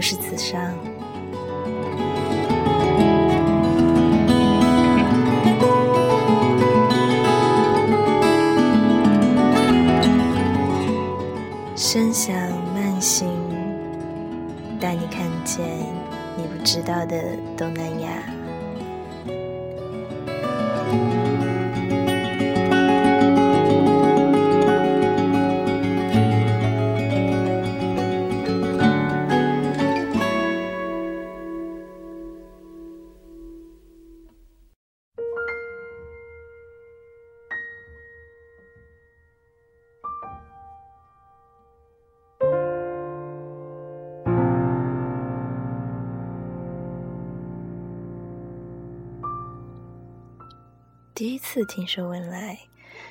我是子珊。声响慢行，带你看见你不知道的东南亚。第一次听说文莱，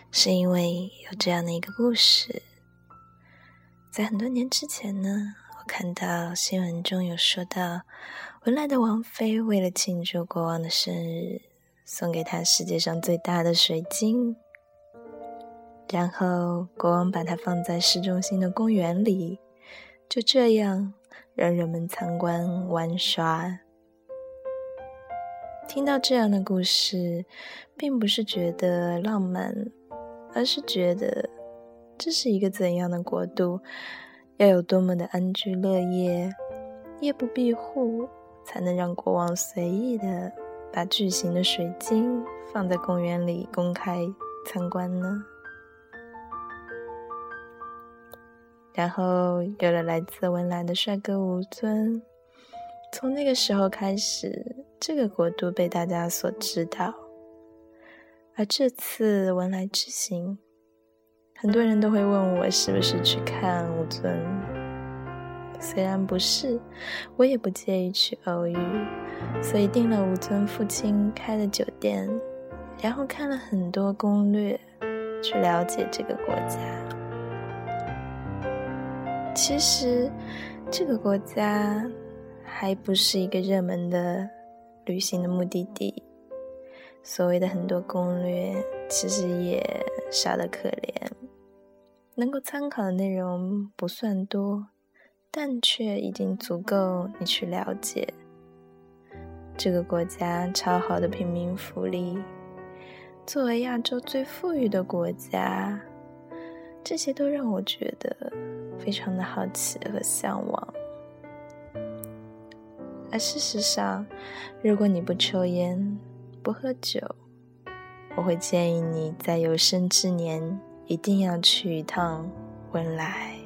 是因为有这样的一个故事。在很多年之前呢，我看到新闻中有说到，文莱的王妃为了庆祝国王的生日，送给他世界上最大的水晶，然后国王把它放在市中心的公园里，就这样让人们参观玩耍。听到这样的故事，并不是觉得浪漫，而是觉得这是一个怎样的国度，要有多么的安居乐业，夜不闭户，才能让国王随意的把巨型的水晶放在公园里公开参观呢？然后有了来自文莱的帅哥吴尊，从那个时候开始。这个国度被大家所知道，而这次文莱之行，很多人都会问我是不是去看武尊。虽然不是，我也不介意去偶遇，所以订了武尊父亲开的酒店，然后看了很多攻略，去了解这个国家。其实，这个国家还不是一个热门的。旅行的目的地，所谓的很多攻略，其实也少得可怜。能够参考的内容不算多，但却已经足够你去了解这个国家超好的平民福利。作为亚洲最富裕的国家，这些都让我觉得非常的好奇和向往。而事实上，如果你不抽烟、不喝酒，我会建议你在有生之年一定要去一趟文莱。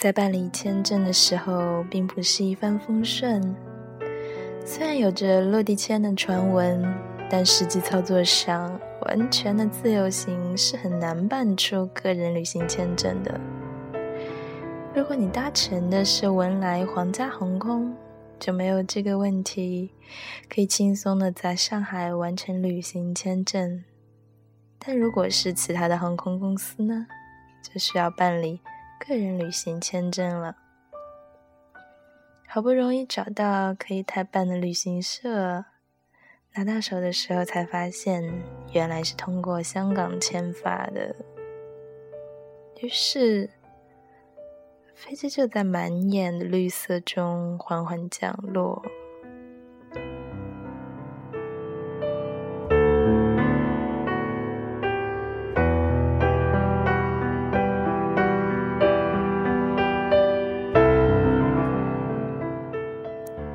在办理签证的时候，并不是一帆风顺。虽然有着落地签的传闻，但实际操作上，完全的自由行是很难办出个人旅行签证的。如果你搭乘的是文莱皇家航空，就没有这个问题，可以轻松的在上海完成旅行签证。但如果是其他的航空公司呢，就需要办理。个人旅行签证了，好不容易找到可以代办的旅行社，拿到手的时候才发现原来是通过香港签发的，于是飞机就在满眼的绿色中缓缓降落。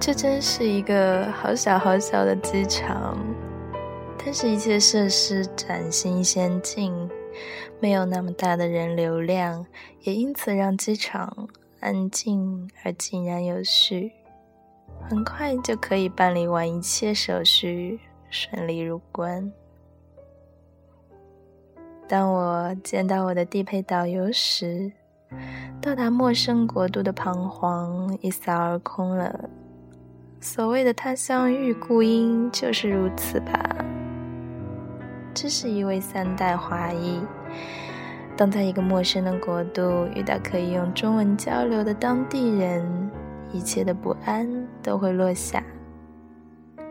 这真是一个好小好小的机场，但是一切设施崭新先进，没有那么大的人流量，也因此让机场安静而井然有序，很快就可以办理完一切手续，顺利入关。当我见到我的地陪导游时，到达陌生国度的彷徨一扫而空了。所谓的他乡遇故音，就是如此吧。这是一位三代华裔。当在一个陌生的国度遇到可以用中文交流的当地人，一切的不安都会落下。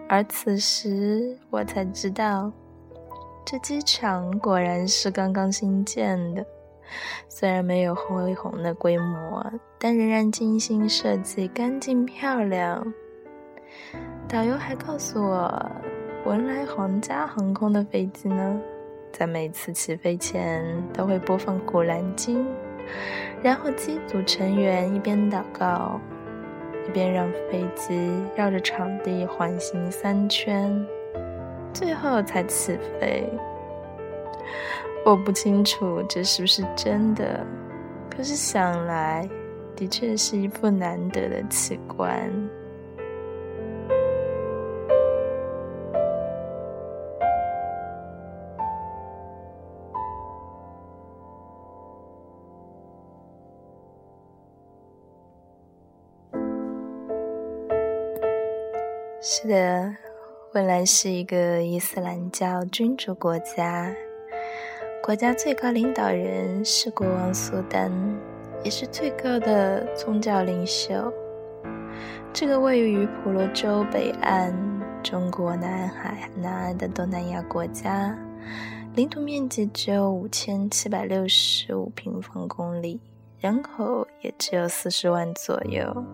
而此时，我才知道，这机场果然是刚刚新建的。虽然没有恢宏的规模，但仍然精心设计，干净漂亮。导游还告诉我，文莱皇家航空的飞机呢。在每次起飞前都会播放《古兰经》，然后机组成员一边祷告，一边让飞机绕着场地环行三圈，最后才起飞。我不清楚这是不是真的，可是想来的确是一副难得的奇观。是的，文莱是一个伊斯兰教君主国家，国家最高领导人是国王苏丹，也是最高的宗教领袖。这个位于婆罗洲北岸、中国南海南岸的东南亚国家，领土面积只有五千七百六十五平方公里，人口也只有四十万左右。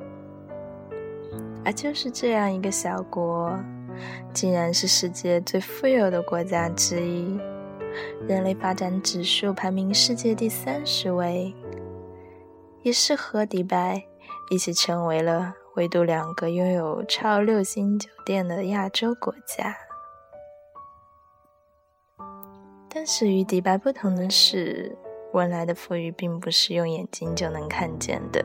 而就是这样一个小国，竟然是世界最富有的国家之一，人类发展指数排名世界第三十位，也是和迪拜一起成为了唯独两个拥有超六星酒店的亚洲国家。但是与迪拜不同的是，文莱的富裕并不是用眼睛就能看见的。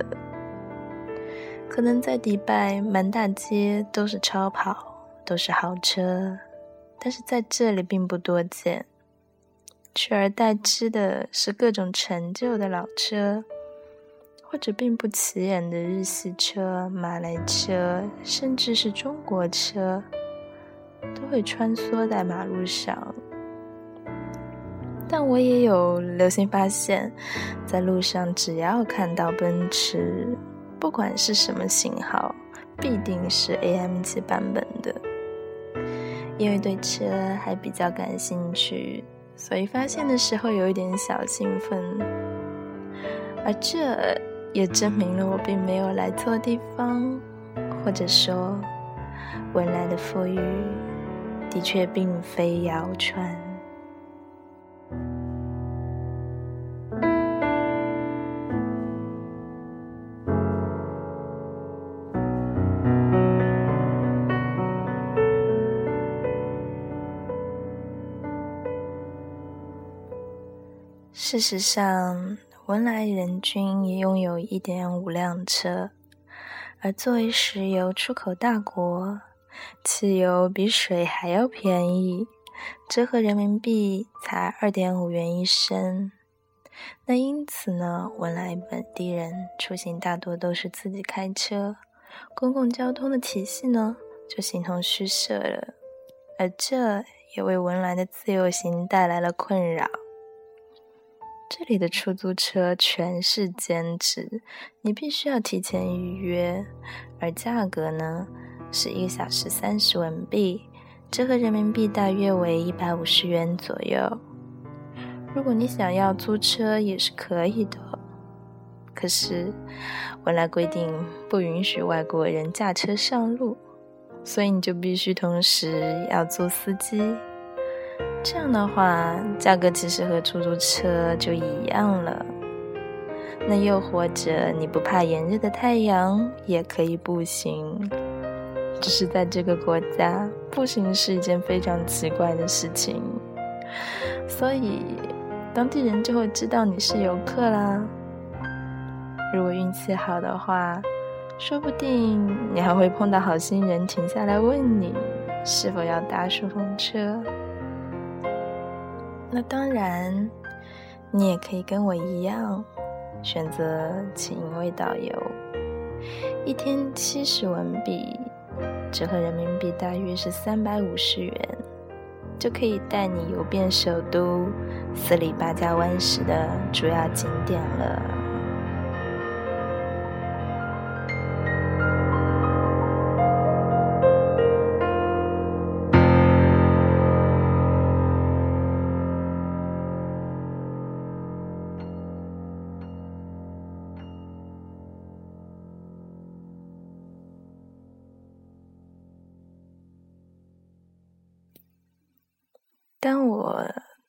可能在迪拜，满大街都是超跑，都是豪车，但是在这里并不多见。取而代之的是各种陈旧的老车，或者并不起眼的日系车、马来车，甚至是中国车，都会穿梭在马路上。但我也有留心发现，在路上只要看到奔驰。不管是什么型号，必定是 AMG 版本的。因为对车还比较感兴趣，所以发现的时候有一点小兴奋。而这也证明了我并没有来错地方，或者说，未来的富裕的确并非谣传。事实上，文莱人均也拥有一点五辆车，而作为石油出口大国，汽油比水还要便宜，折合人民币才二点五元一升。那因此呢，文莱本地人出行大多都是自己开车，公共交通的体系呢就形同虚设了，而这也为文莱的自由行带来了困扰。这里的出租车全是兼职，你必须要提前预约，而价格呢是一个小时三十文币，折合人民币大约为一百五十元左右。如果你想要租车也是可以的，可是文莱规定不允许外国人驾车上路，所以你就必须同时要租司机。这样的话，价格其实和出租车就一样了。那又或者你不怕炎热的太阳，也可以步行。只是在这个国家，步行是一件非常奇怪的事情，所以当地人就会知道你是游客啦。如果运气好的话，说不定你还会碰到好心人停下来问你是否要搭顺风车。那当然，你也可以跟我一样，选择请一位导游，一天七十文币，折合人民币大约是三百五十元。就可以带你游遍首都斯里巴加湾时的主要景点了。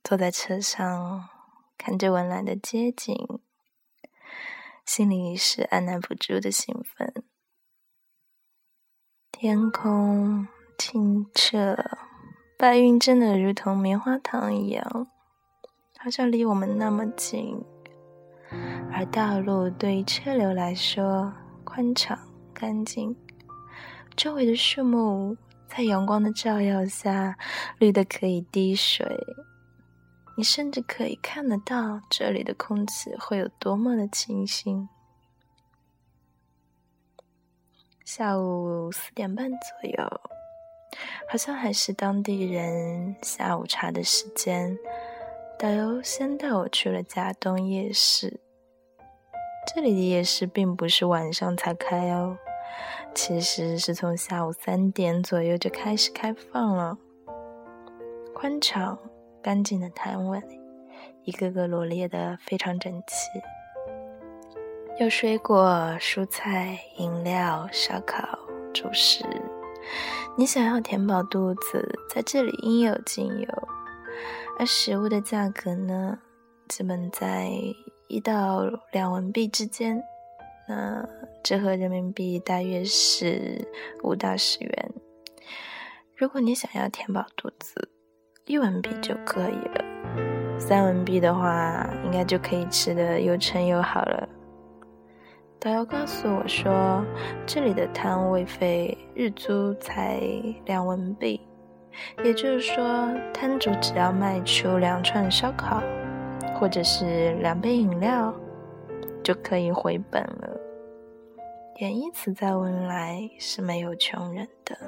坐在车上，看着文莱的街景，心里是按捺不住的兴奋。天空清澈，白云真的如同棉花糖一样，好像离我们那么近。而道路对于车流来说宽敞干净，周围的树木。在阳光的照耀下，绿的可以滴水。你甚至可以看得到这里的空气会有多么的清新。下午四点半左右，好像还是当地人下午茶的时间。导游先带我去了家东夜市。这里的夜市并不是晚上才开哦。其实是从下午三点左右就开始开放了，宽敞、干净的摊位，一个个罗列的非常整齐，有水果、蔬菜、饮料、烧烤、主食，你想要填饱肚子，在这里应有尽有。而食物的价格呢，基本在一到两文币之间。那折合人民币大约是五到十元。如果你想要填饱肚子，一文币就可以了。三文币的话，应该就可以吃的又撑又好了。导游告诉我说，这里的摊位费日租才两文币，也就是说，摊主只要卖出两串烧烤，或者是两杯饮料。就可以回本了，也因此在文莱是没有穷人的，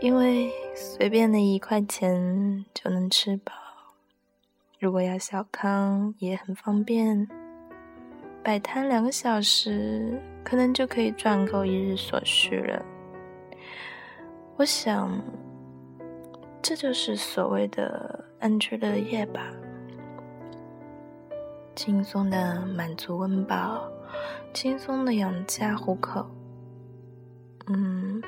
因为随便的一块钱就能吃饱。如果要小康也很方便，摆摊两个小时，可能就可以赚够一日所需了。我想，这就是所谓的安居乐业吧。轻松的满足温饱，轻松的养家糊口，嗯，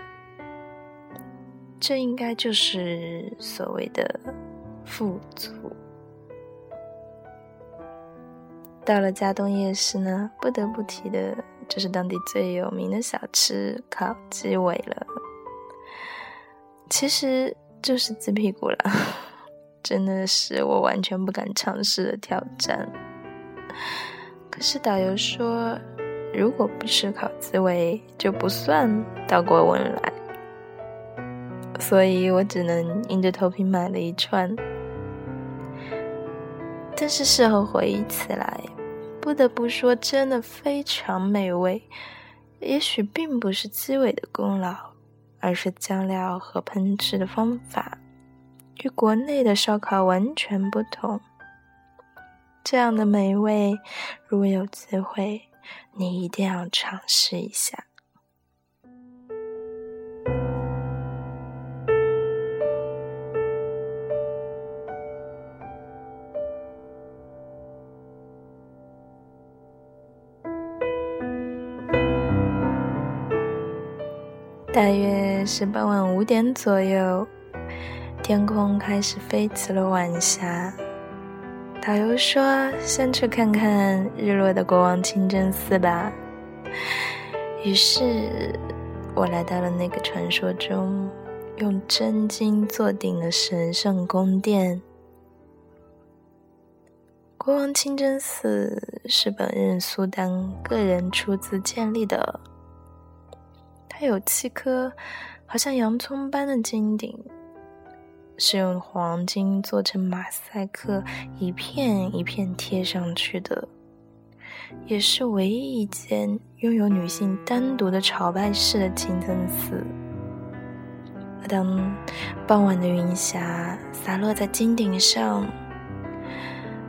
这应该就是所谓的富足。到了嘉东夜市呢，不得不提的就是当地最有名的小吃烤鸡尾了，其实就是鸡屁股了，真的是我完全不敢尝试的挑战。可是导游说，如果不吃烤鸡尾，就不算到过文莱。所以我只能硬着头皮买了一串。但是事后回忆起来，不得不说，真的非常美味。也许并不是鸡尾的功劳，而是酱料和烹制的方法与国内的烧烤完全不同。这样的美味，如果有机会，你一定要尝试一下。大约是傍晚五点左右，天空开始飞起了晚霞。导游说：“先去看看日落的国王清真寺吧。”于是，我来到了那个传说中用真金做顶的神圣宫殿。国王清真寺是本任苏丹个人出资建立的，它有七颗好像洋葱般的金顶。是用黄金做成马赛克，一片一片贴上去的，也是唯一一间拥有女性单独的朝拜室的清真寺。当傍晚的云霞洒落在金顶上，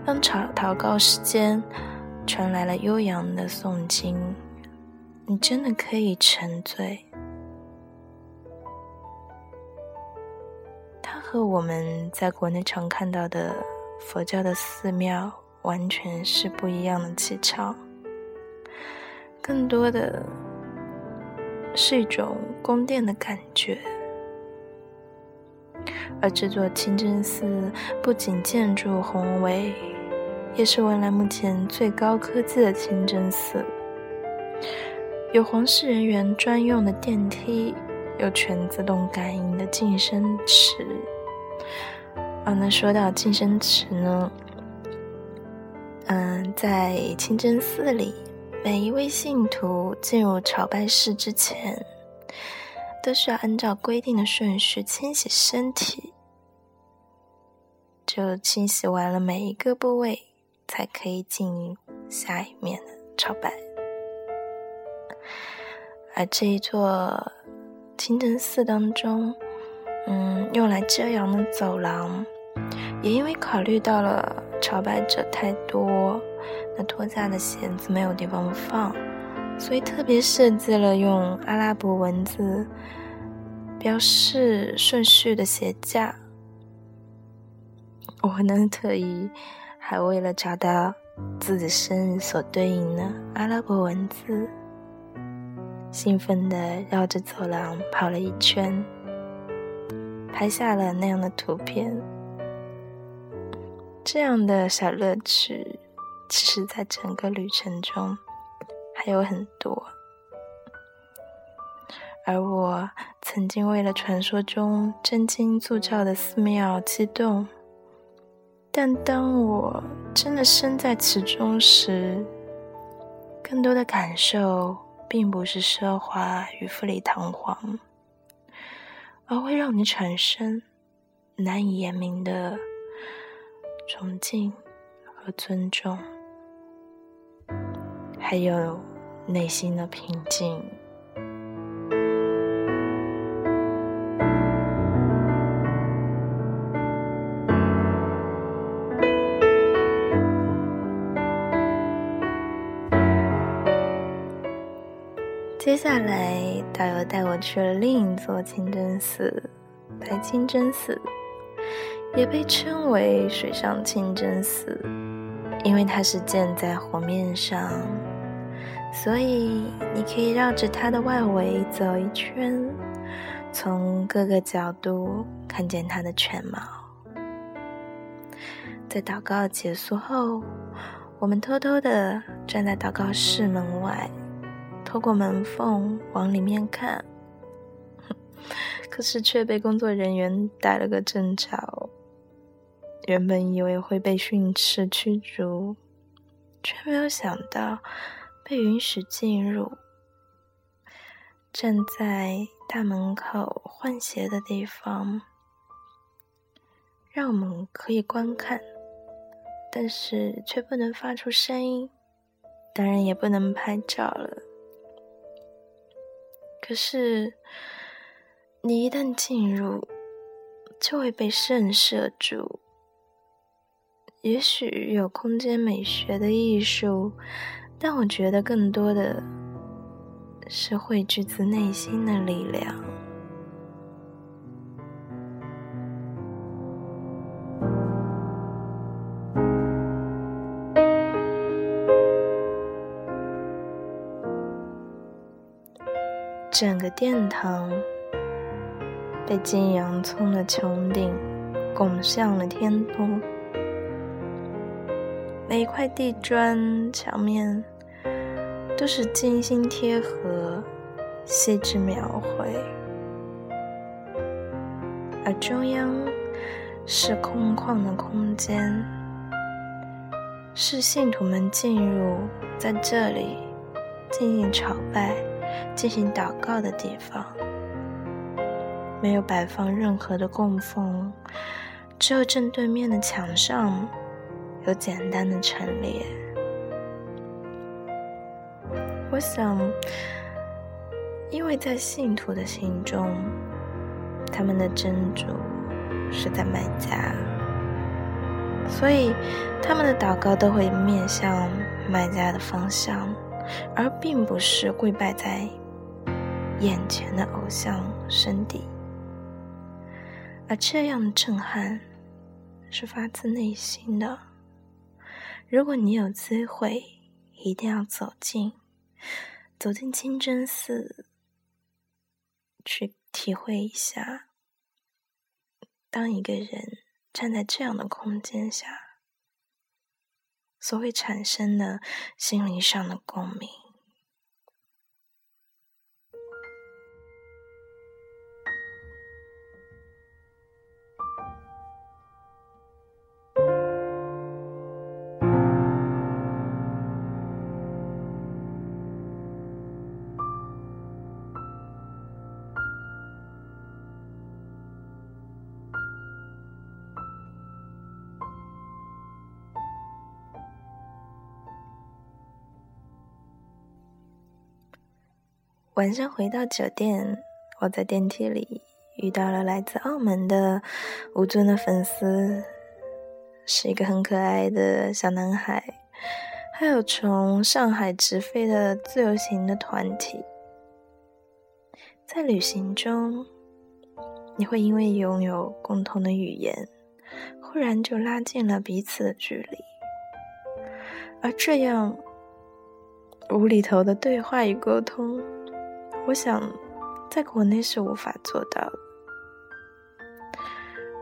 当朝祷告时间传来了悠扬的诵经，你真的可以沉醉。它和我们在国内常看到的佛教的寺庙完全是不一样的气场，更多的是一种宫殿的感觉。而这座清真寺不仅建筑宏伟，也是文莱目前最高科技的清真寺，有皇室人员专用的电梯，有全自动感应的净身池。啊，那说到净身池呢，嗯，在清真寺里，每一位信徒进入朝拜室之前。都需要按照规定的顺序清洗身体，就清洗完了每一个部位，才可以进下一面的朝拜。而这一座清真寺当中，嗯，用来遮阳的走廊，也因为考虑到了朝拜者太多，那脱下的鞋子没有地方放。所以特别设计了用阿拉伯文字标示顺序的鞋架。我呢特意还为了找到自己生日所对应的阿拉伯文字，兴奋地绕着走廊跑了一圈，拍下了那样的图片。这样的小乐趣，其实在整个旅程中。还有很多，而我曾经为了传说中真经铸造的寺庙激动，但当我真的身在其中时，更多的感受并不是奢华与富丽堂皇，而会让你产生难以言明的崇敬和尊重。还有内心的平静。接下来，导游带我去了另一座清真寺——白清真寺，也被称为水上清真寺，因为它是建在湖面上。所以，你可以绕着它的外围走一圈，从各个角度看见它的全貌。在祷告结束后，我们偷偷的站在祷告室门外，透过门缝往里面看，可是却被工作人员逮了个正着。原本以为会被训斥驱逐，却没有想到。被允许进入，站在大门口换鞋的地方，让我们可以观看，但是却不能发出声音，当然也不能拍照了。可是，你一旦进入，就会被震慑住。也许有空间美学的艺术。但我觉得更多的是汇聚自内心的力量。整个殿堂被金洋葱的穹顶拱向了天空。每一块地砖墙面都是精心贴合、细致描绘，而中央是空旷的空间，是信徒们进入在这里进行朝拜、进行祷告的地方。没有摆放任何的供奉，只有正对面的墙上。有简单的陈列，我想，因为在信徒的心中，他们的真主是在麦家，所以他们的祷告都会面向麦家的方向，而并不是跪拜在眼前的偶像身底。而这样的震撼是发自内心的。如果你有机会，一定要走进，走进清真寺，去体会一下，当一个人站在这样的空间下，所会产生的心灵上的共鸣。晚上回到酒店，我在电梯里遇到了来自澳门的吴尊的粉丝，是一个很可爱的小男孩，还有从上海直飞的自由行的团体。在旅行中，你会因为拥有共同的语言，忽然就拉近了彼此的距离，而这样无厘头的对话与沟通。我想，在国内是无法做到的。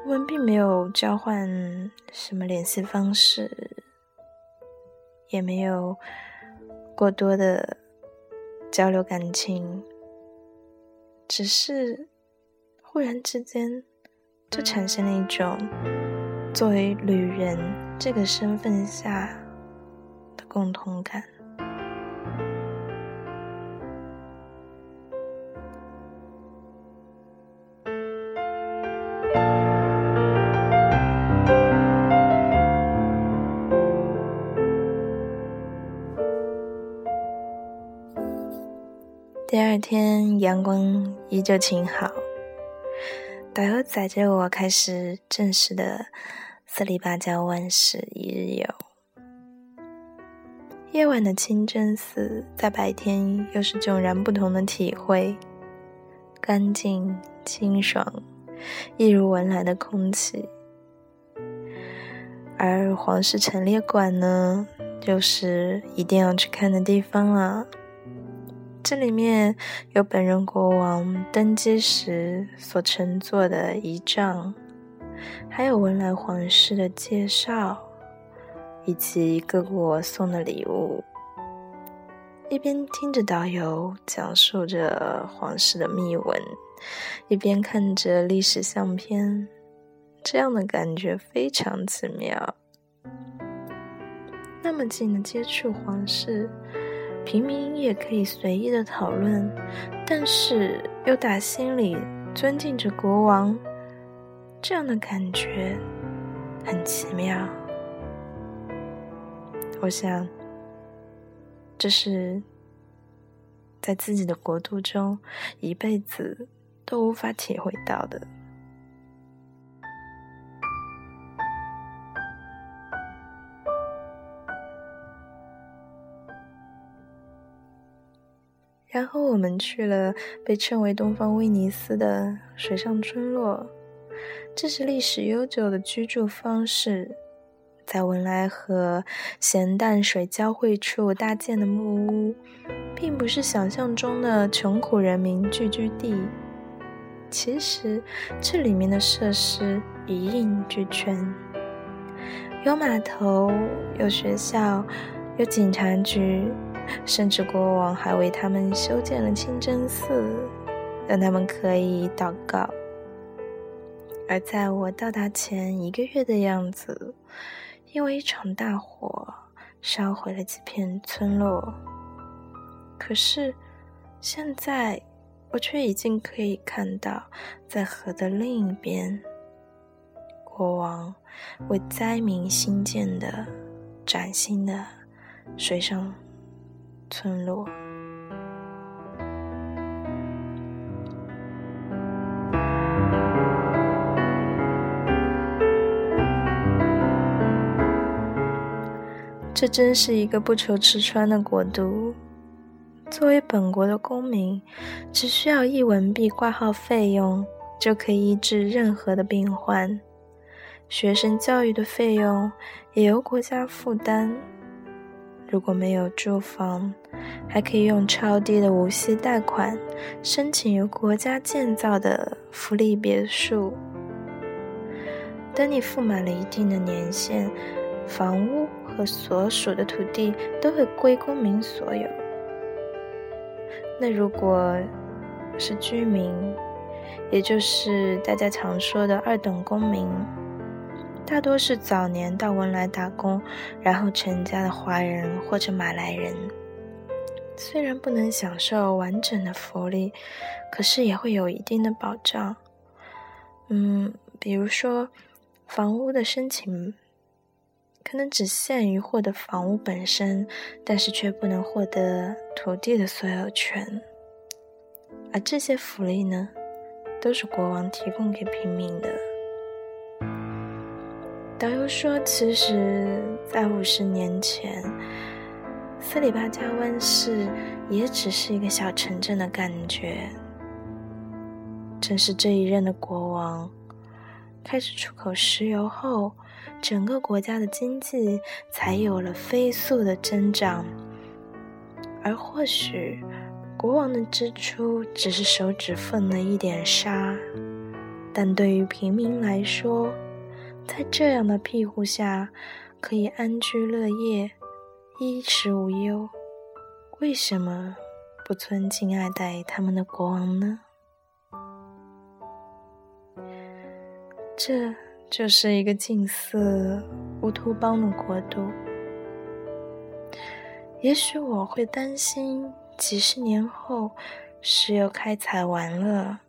我们并没有交换什么联系方式，也没有过多的交流感情，只是忽然之间就产生了一种作为旅人这个身份下的共同感。阳光依旧晴好，导游载着我开始正式的四里巴加万事一日游。夜晚的清真寺，在白天又是迥然不同的体会，干净清爽，一如文莱的空气。而皇室陈列馆呢，就是一定要去看的地方了。这里面有本人国王登基时所乘坐的仪仗，还有文莱皇室的介绍，以及各国送的礼物。一边听着导游讲述着皇室的秘闻，一边看着历史相片，这样的感觉非常奇妙。那么近的接触皇室。平民也可以随意的讨论，但是又打心里尊敬着国王，这样的感觉很奇妙。我想，这是在自己的国度中一辈子都无法体会到的。然后我们去了被称为“东方威尼斯”的水上村落，这是历史悠久的居住方式，在文莱和咸淡水交汇处搭建的木屋，并不是想象中的穷苦人民聚居地。其实这里面的设施一应俱全，有码头，有学校，有警察局。甚至国王还为他们修建了清真寺，让他们可以祷告。而在我到达前一个月的样子，因为一场大火烧毁了几片村落。可是现在，我却已经可以看到，在河的另一边，国王为灾民新建的崭新的水上。村落。这真是一个不愁吃穿的国度。作为本国的公民只需要一文币挂号费用就可以医治任何的病患。学生教育的费用也由国家负担。如果没有住房，还可以用超低的无息贷款申请由国家建造的福利别墅。等你付满了一定的年限，房屋和所属的土地都会归公民所有。那如果是居民，也就是大家常说的二等公民。大多是早年到文莱打工，然后成家的华人或者马来人。虽然不能享受完整的福利，可是也会有一定的保障。嗯，比如说房屋的申请，可能只限于获得房屋本身，但是却不能获得土地的所有权。而这些福利呢，都是国王提供给平民的。导游说：“其实，在五十年前，斯里巴加湾市也只是一个小城镇的感觉。正是这一任的国王开始出口石油后，整个国家的经济才有了飞速的增长。而或许，国王的支出只是手指缝的一点沙，但对于平民来说，”在这样的庇护下，可以安居乐业，衣食无忧。为什么不尊敬爱戴他们的国王呢？这就是一个近似乌托邦的国度。也许我会担心，几十年后石油开采完了，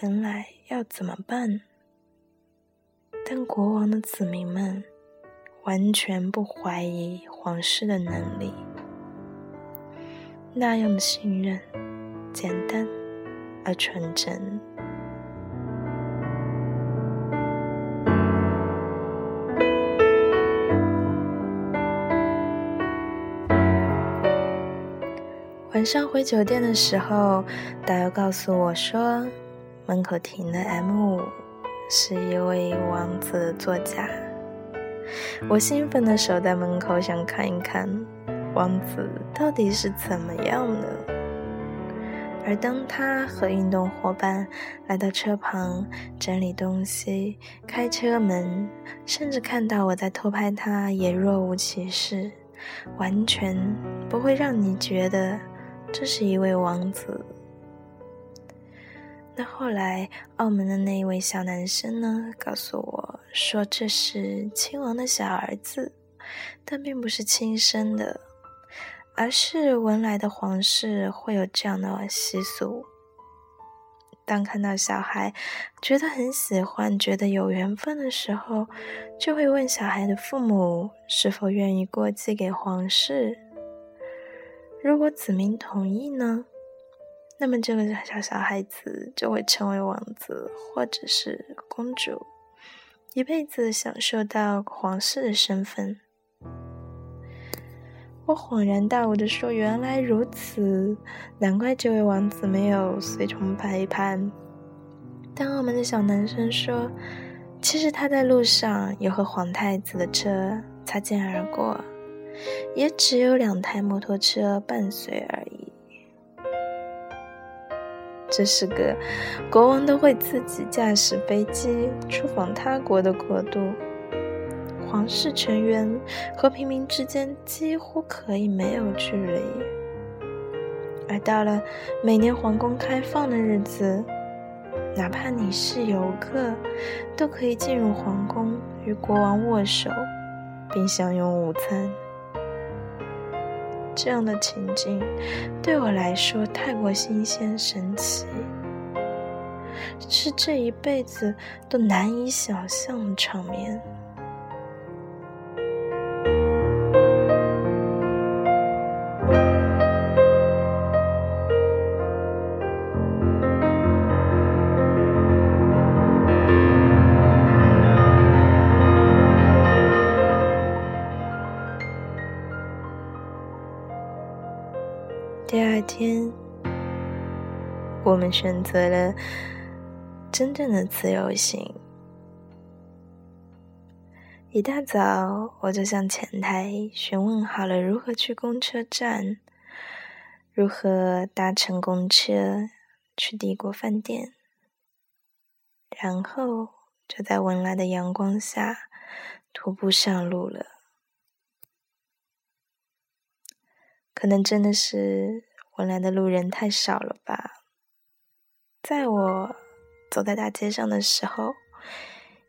文莱要怎么办？但国王的子民们完全不怀疑皇室的能力，那样的信任，简单而纯真。晚上回酒店的时候，导游告诉我说，门口停了 M 五。是一位王子的座驾，我兴奋的守在门口，想看一看王子到底是怎么样的。而当他和运动伙伴来到车旁整理东西、开车门，甚至看到我在偷拍他，也若无其事，完全不会让你觉得这是一位王子。那后来，澳门的那一位小男生呢，告诉我说这是亲王的小儿子，但并不是亲生的，而是文莱的皇室会有这样的习俗。当看到小孩觉得很喜欢、觉得有缘分的时候，就会问小孩的父母是否愿意过继给皇室。如果子民同意呢？那么，这个小小孩子就会成为王子或者是公主，一辈子享受到皇室的身份。我恍然大悟的说：“原来如此，难怪这位王子没有随从陪伴。”但澳门的小男生说：“其实他在路上有和皇太子的车擦肩而过，也只有两台摩托车伴随而已。”这是个国王都会自己驾驶飞机出访他国的国度，皇室成员和平民之间几乎可以没有距离。而到了每年皇宫开放的日子，哪怕你是游客，都可以进入皇宫与国王握手，并享用午餐。这样的情景对我来说太过新鲜神奇，是这一辈子都难以想象的场面。我们选择了真正的自由行。一大早，我就向前台询问好了如何去公车站，如何搭乘公车去帝国饭店，然后就在文莱的阳光下徒步上路了。可能真的是文莱的路人太少了吧？在我走在大街上的时候。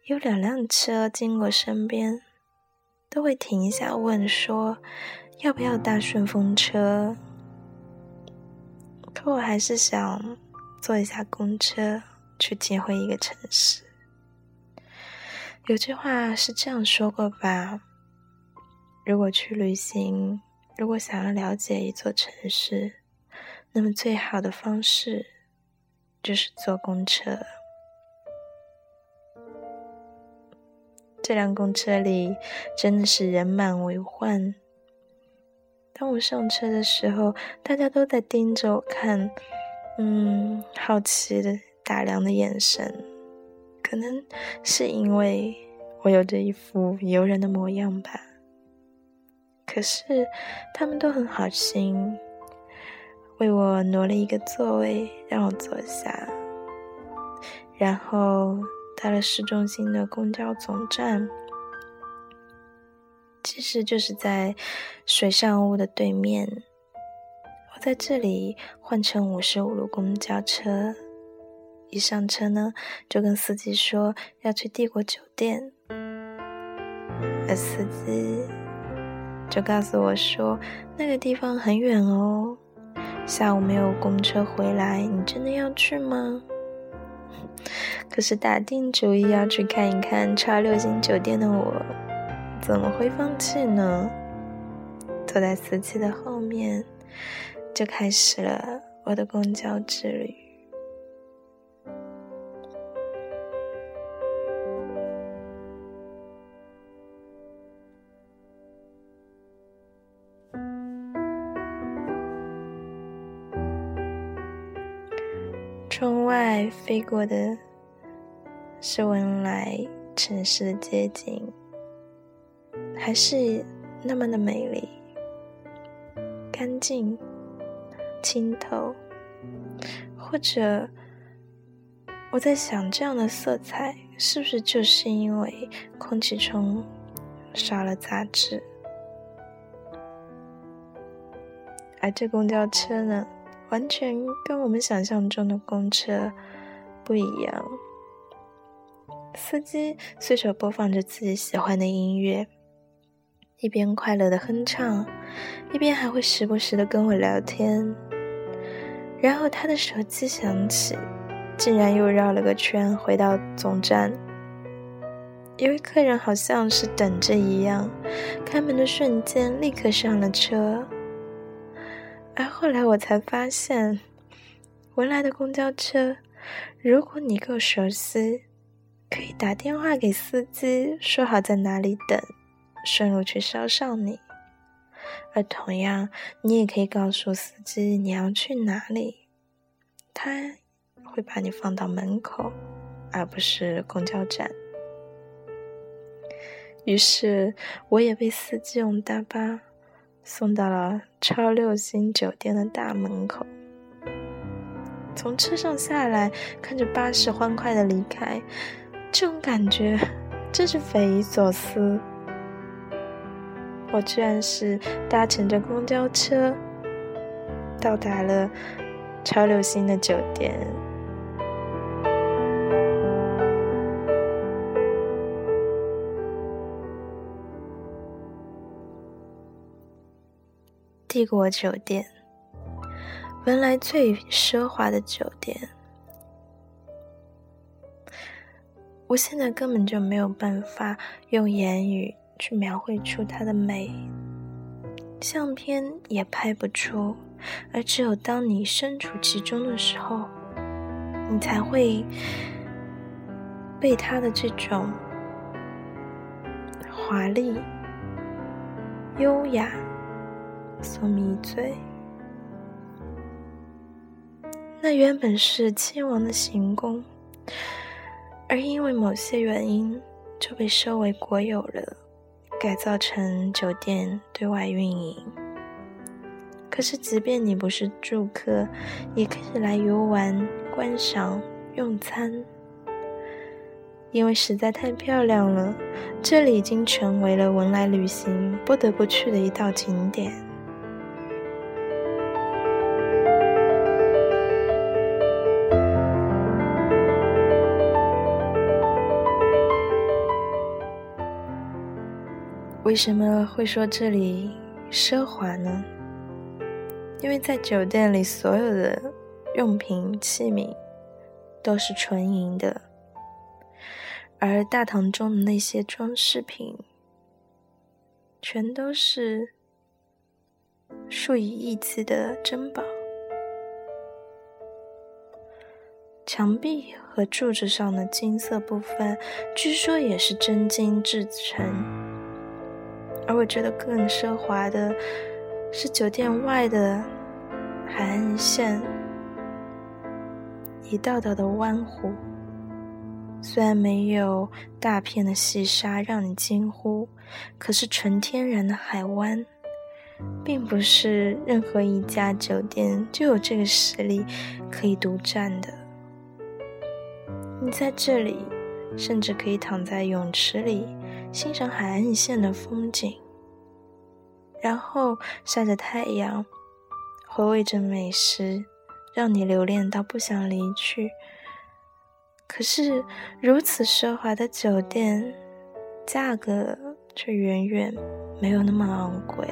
有两辆车经过身边，都会停一下问说：“要不要搭顺风车？”可我还是想坐一下公车去体会一个城市。有句话是这样说过吧：“如果去旅行，如果想要了解一座城市，那么最好的方式就是坐公车。”这辆公车里真的是人满为患。当我上车的时候，大家都在盯着我看，嗯，好奇的打量的眼神。可能是因为我有着一副游人的模样吧。可是他们都很好心，为我挪了一个座位让我坐下，然后。到了市中心的公交总站，其实就是在水上屋的对面。我在这里换乘五十五路公交车，一上车呢，就跟司机说要去帝国酒店，而司机就告诉我说那个地方很远哦，下午没有公车回来，你真的要去吗？可是打定主意要去看一看超六星酒店的我，怎么会放弃呢？坐在司机的后面，就开始了我的公交之旅。飞过的是文莱城市的街景，还是那么的美丽、干净、清透。或者，我在想，这样的色彩是不是就是因为空气中少了杂质？而这公交车呢？完全跟我们想象中的公车不一样。司机随手播放着自己喜欢的音乐，一边快乐的哼唱，一边还会时不时的跟我聊天。然后他的手机响起，竟然又绕了个圈回到总站。一位客人好像是等着一样，开门的瞬间立刻上了车。而后来我才发现，文莱的公交车，如果你够熟悉，可以打电话给司机，说好在哪里等，顺路去捎上你；而同样，你也可以告诉司机你要去哪里，他会把你放到门口，而不是公交站。于是，我也被司机用大巴。送到了超六星酒店的大门口，从车上下来，看着巴士欢快的离开，这种感觉真是匪夷所思。我居然是搭乘着公交车到达了超六星的酒店。帝国酒店，文莱最奢华的酒店。我现在根本就没有办法用言语去描绘出它的美，相片也拍不出，而只有当你身处其中的时候，你才会被它的这种华丽、优雅。所迷醉，那原本是亲王的行宫，而因为某些原因就被收为国有了，改造成酒店对外运营。可是，即便你不是住客，也可以来游玩、观赏、用餐。因为实在太漂亮了，这里已经成为了文莱旅行不得不去的一道景点。为什么会说这里奢华呢？因为在酒店里，所有的用品器皿都是纯银的。而大堂中的那些装饰品，全都是数以亿计的珍宝。墙壁和柱子上的金色部分，据说也是真金制成。而我觉得更奢华的是酒店外的海岸线，一道道的湾湖。虽然没有大片的细沙让你惊呼，可是纯天然的海湾，并不是任何一家酒店就有这个实力可以独占的。你在这里，甚至可以躺在泳池里欣赏海岸线的风景，然后晒着太阳，回味着美食，让你留恋到不想离去。可是，如此奢华的酒店，价格却远远没有那么昂贵。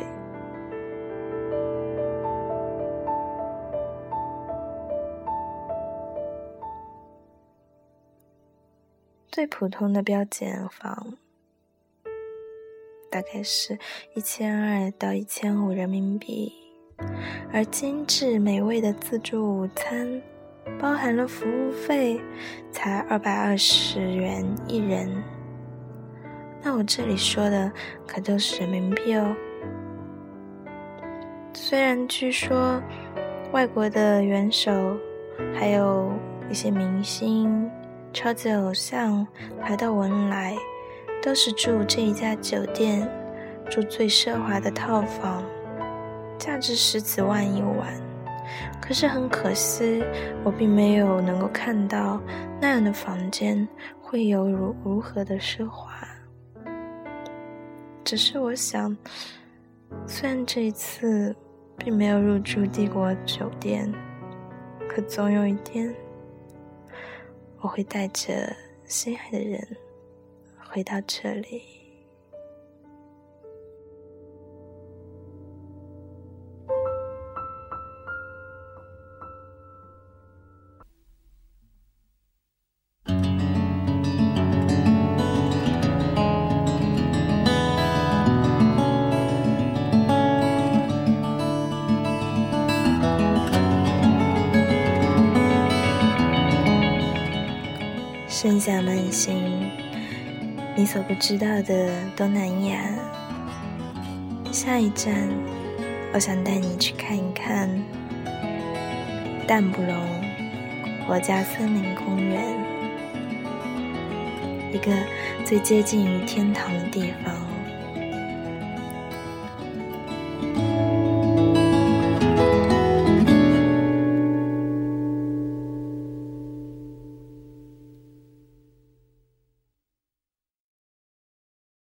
最普通的标间房，大概是一千二到一千五人民币，而精致美味的自助午餐。包含了服务费，才二百二十元一人。那我这里说的可都是人民币哦。虽然据说外国的元首，还有一些明星、超级偶像来到文莱，都是住这一家酒店，住最奢华的套房，价值十几万一晚。可是很可惜，我并没有能够看到那样的房间会有如如何的奢华。只是我想，虽然这一次并没有入住帝国酒店，可总有一天，我会带着心爱的人回到这里。所不知道的东南亚。下一站，我想带你去看一看淡布隆国家森林公园，一个最接近于天堂的地方。